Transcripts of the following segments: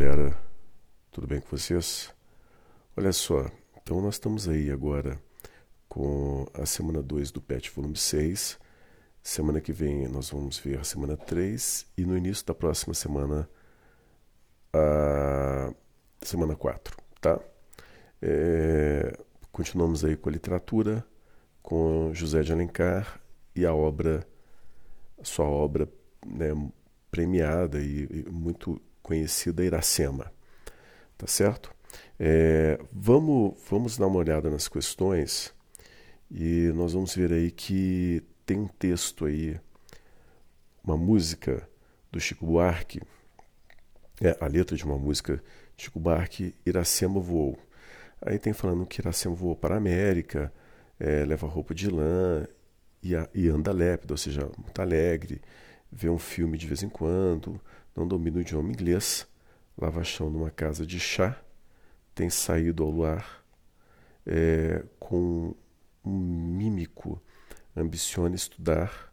Galera, tudo bem com vocês? Olha só, então nós estamos aí agora com a semana 2 do PET volume 6. Semana que vem nós vamos ver a semana 3 e no início da próxima semana a semana 4, tá? É, continuamos aí com a literatura, com José de Alencar e a obra, sua obra né, premiada e, e muito conhecida Iracema. Tá certo? É, vamos, vamos dar uma olhada nas questões e nós vamos ver aí que tem um texto aí, uma música do Chico Buarque, é, a letra de uma música de Chico Buarque, Iracema voou. Aí tem falando que Iracema voou para a América, é, leva roupa de lã e, a, e anda lépido, ou seja, muito alegre, vê um filme de vez em quando, não domina o idioma inglês, lava chão numa casa de chá, tem saído ao luar é, com um mímico, ambiciona estudar,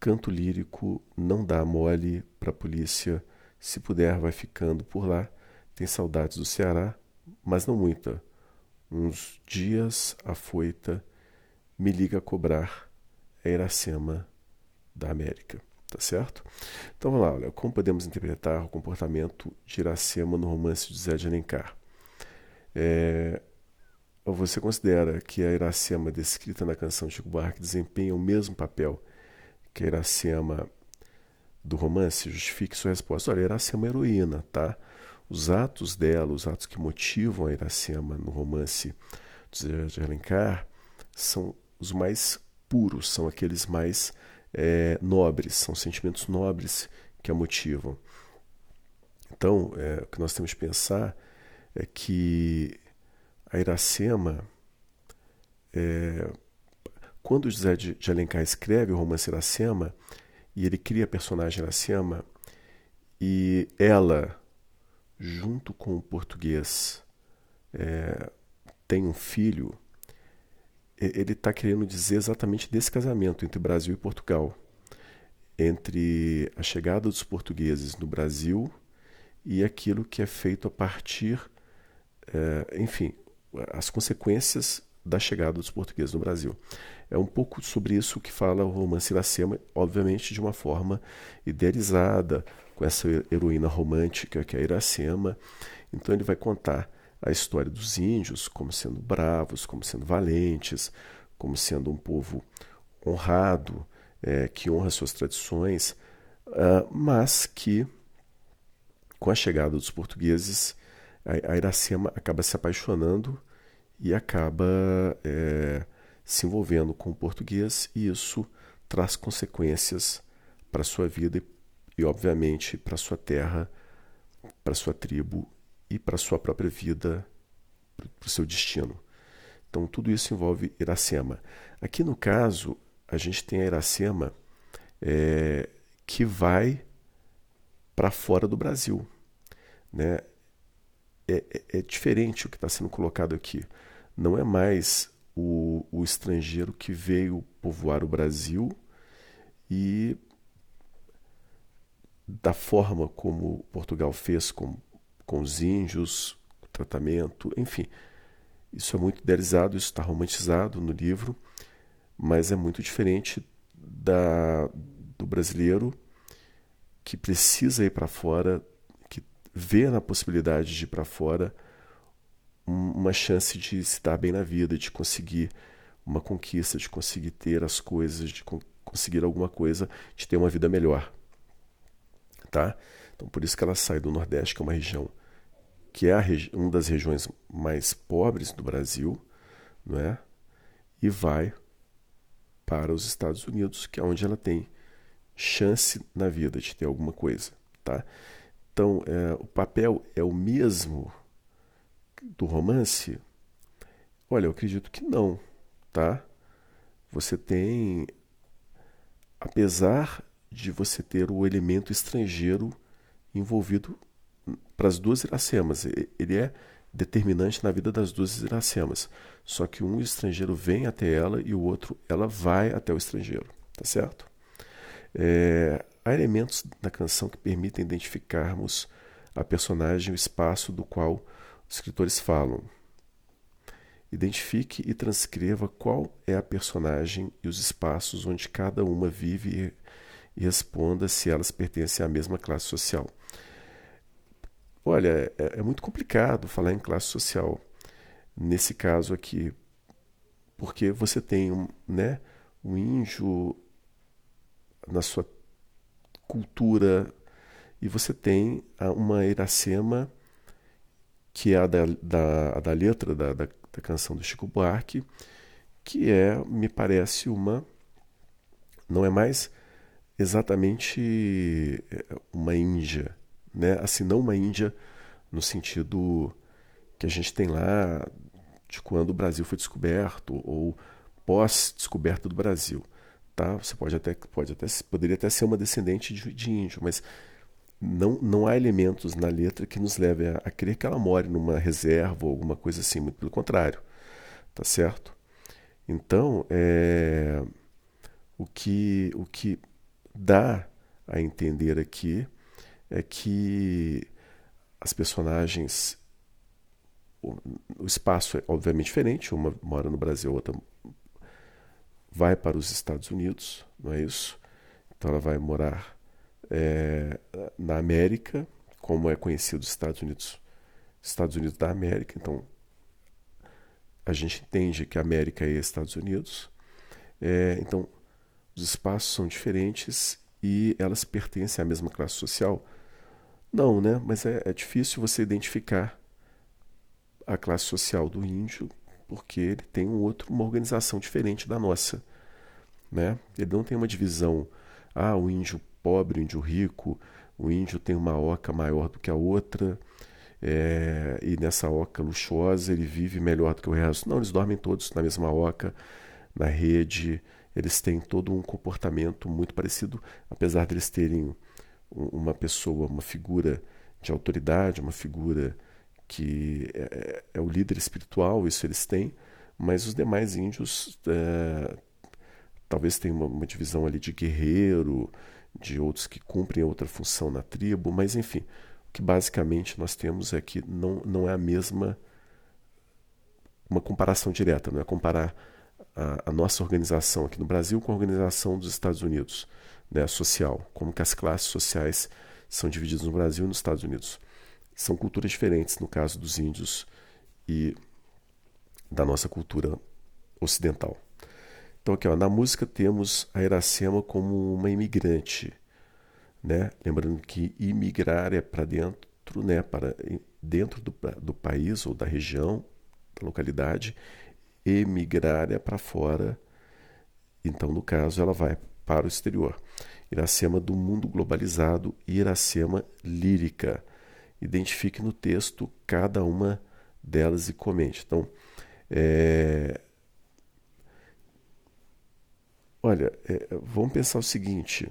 canto lírico, não dá mole para a polícia, se puder vai ficando por lá, tem saudades do Ceará, mas não muita. Uns dias afoita, me liga a cobrar, é Iracema da América tá certo? Então vamos lá, olha, como podemos interpretar o comportamento de Iracema no romance de Zé de Alencar? É, você considera que a Iracema descrita na canção Chico Buarque desempenha o mesmo papel que a Iracema do romance? Justifique sua resposta. Olha, a Iracema é heroína, tá? Os atos dela, os atos que motivam a Iracema no romance de Zé de Alencar são os mais puros, são aqueles mais é, nobres, são sentimentos nobres que a motivam. Então, é, o que nós temos que pensar é que a Iracema, é, quando José de, de Alencar escreve o romance Iracema, e ele cria a personagem Iracema, e ela, junto com o português, é, tem um filho, ele está querendo dizer exatamente desse casamento entre Brasil e Portugal, entre a chegada dos portugueses no Brasil e aquilo que é feito a partir, é, enfim, as consequências da chegada dos portugueses no Brasil. É um pouco sobre isso que fala o romance Iracema, obviamente de uma forma idealizada, com essa heroína romântica que é a Iracema. Então ele vai contar a história dos índios como sendo bravos, como sendo valentes, como sendo um povo honrado, é, que honra suas tradições, uh, mas que, com a chegada dos portugueses, a, a Iracema acaba se apaixonando e acaba é, se envolvendo com o português, e isso traz consequências para sua vida e, e obviamente, para sua terra, para sua tribo e para a sua própria vida, para o seu destino. Então, tudo isso envolve Iracema. Aqui no caso, a gente tem a Iracema é, que vai para fora do Brasil. Né? É, é, é diferente o que está sendo colocado aqui. Não é mais o, o estrangeiro que veio povoar o Brasil e da forma como Portugal fez com com os índios, tratamento, enfim. Isso é muito idealizado, isso está romantizado no livro, mas é muito diferente da, do brasileiro que precisa ir para fora, que vê na possibilidade de ir para fora uma chance de se dar bem na vida, de conseguir uma conquista, de conseguir ter as coisas, de conseguir alguma coisa, de ter uma vida melhor. Tá? Então por isso que ela sai do Nordeste, que é uma região que é uma das regiões mais pobres do Brasil, não é? E vai para os Estados Unidos, que é onde ela tem chance na vida de ter alguma coisa, tá? Então, é, o papel é o mesmo do romance? Olha, eu acredito que não, tá? Você tem, apesar de você ter o elemento estrangeiro envolvido para as duas Iracemas. Ele é determinante na vida das duas Iracemas. Só que um estrangeiro vem até ela e o outro ela vai até o estrangeiro. Tá certo? É, há elementos na canção que permitem identificarmos a personagem o espaço do qual os escritores falam. Identifique e transcreva qual é a personagem e os espaços onde cada uma vive e responda se elas pertencem à mesma classe social. Olha, é, é muito complicado falar em classe social nesse caso aqui, porque você tem um, né, um índio na sua cultura e você tem uma Iracema que é a da, da, a da letra da, da, da canção do Chico Buarque, que é, me parece, uma. Não é mais exatamente é, uma Índia, né? Assim, não uma Índia no sentido que a gente tem lá de quando o Brasil foi descoberto ou pós-descoberta do Brasil, tá? Você pode até pode até poderia até ser uma descendente de, de índio, mas não, não há elementos na letra que nos levem a, a crer que ela more numa reserva ou alguma coisa assim, muito pelo contrário, tá certo? Então, é, o que o que dá a entender aqui é que as personagens o, espaço é obviamente diferente, uma mora no Brasil, outra vai para os Estados Unidos, não é isso? Então ela vai morar é, na América, como é conhecido os Estados Unidos, Estados Unidos da América. Então a gente entende que a América é Estados Unidos. É, então os espaços são diferentes e elas pertencem à mesma classe social? Não, né? Mas é, é difícil você identificar a classe social do índio porque ele tem um outro, uma organização diferente da nossa. Né? Ele não tem uma divisão, ah, o índio pobre, o índio rico, o índio tem uma oca maior do que a outra, é, e nessa oca luxuosa ele vive melhor do que o resto. Não, eles dormem todos na mesma oca, na rede, eles têm todo um comportamento muito parecido, apesar deles terem uma pessoa, uma figura de autoridade, uma figura que é, é, é o líder espiritual, isso eles têm, mas os demais índios é, talvez tenham uma, uma, divisão ali de guerreiro, de outros que cumprem outra função na tribo, mas enfim, o que basicamente nós temos é que não, não é a mesma uma comparação direta, não é comparar a, a, nossa organização aqui no Brasil com a organização dos Estados Unidos, né, social, como que as classes sociais são divididas no Brasil e nos Estados Unidos. São culturas diferentes no caso dos índios e da nossa cultura ocidental. Então aqui ó, na música temos a Iracema como uma imigrante, né? Lembrando que imigrar é para dentro, né? Para dentro do, do país ou da região, da localidade emigrar é para fora. Então, no caso, ela vai para o exterior. Iracema do mundo globalizado e Iracema lírica. Identifique no texto cada uma delas e comente. Então, é... olha, é, vamos pensar o seguinte,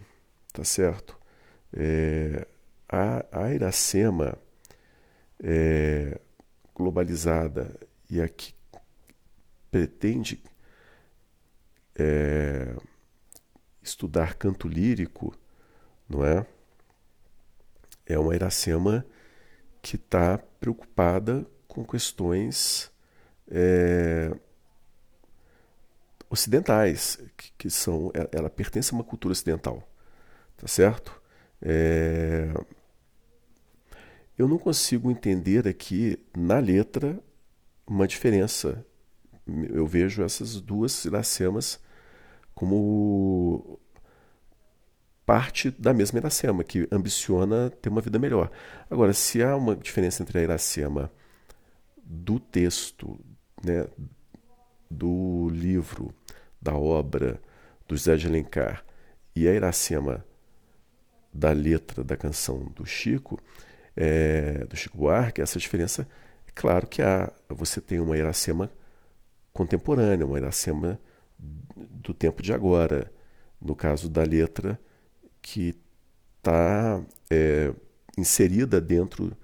tá certo? É, a, a Iracema é, globalizada e aqui pretende é, estudar canto lírico, não é? É uma Iracema que está preocupada com questões é, ocidentais, que, que, são, ela, pertence a uma cultura ocidental, tá certo? É, eu não consigo entender aqui na letra uma diferença eu vejo essas duas iracemas como parte da mesma Iracema, que ambiciona ter uma vida melhor. Agora, se há uma diferença entre a Iracema do texto, né, do livro, da obra do José de Alencar e a Iracema da letra da canção do Chico, é, do Chico Buarque, essa diferença, é claro que há. Você tem uma Iracema contemporânea, uma Iracema do tempo de agora. No caso da letra, que está é, inserida dentro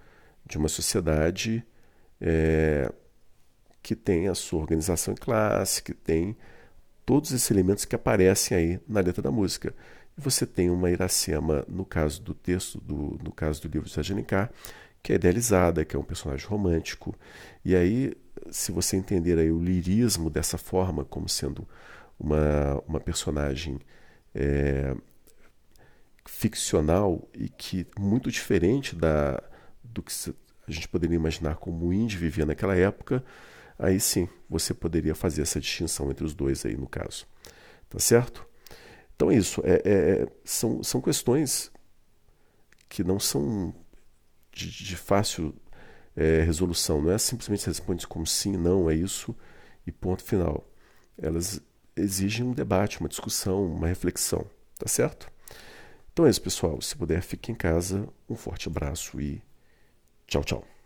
de uma sociedade é, que tem a sua organização em classe, que tem todos esses elementos que aparecem aí na letra da música. E você tem uma Iracema, no caso do texto, do, no caso do livro de Alencar, que é idealizada, que é um personagem romântico. E aí, se você entender aí o lirismo dessa forma, como sendo uma, uma personagem é, ficcional e que muito diferente da, do que a gente poderia imaginar como o Indy vivia naquela época, aí sim você poderia fazer essa distinção entre os dois aí no caso. Tá certo? Então é isso. É, é, são, são questões que não são de, de fácil é, resolução. Não é simplesmente responde como sim, não, é isso e ponto final. Elas exigem um debate, uma discussão, uma reflexão. Tá certo? Então é isso, pessoal. Se puder, fique em casa. Um forte abraço e tchau, tchau.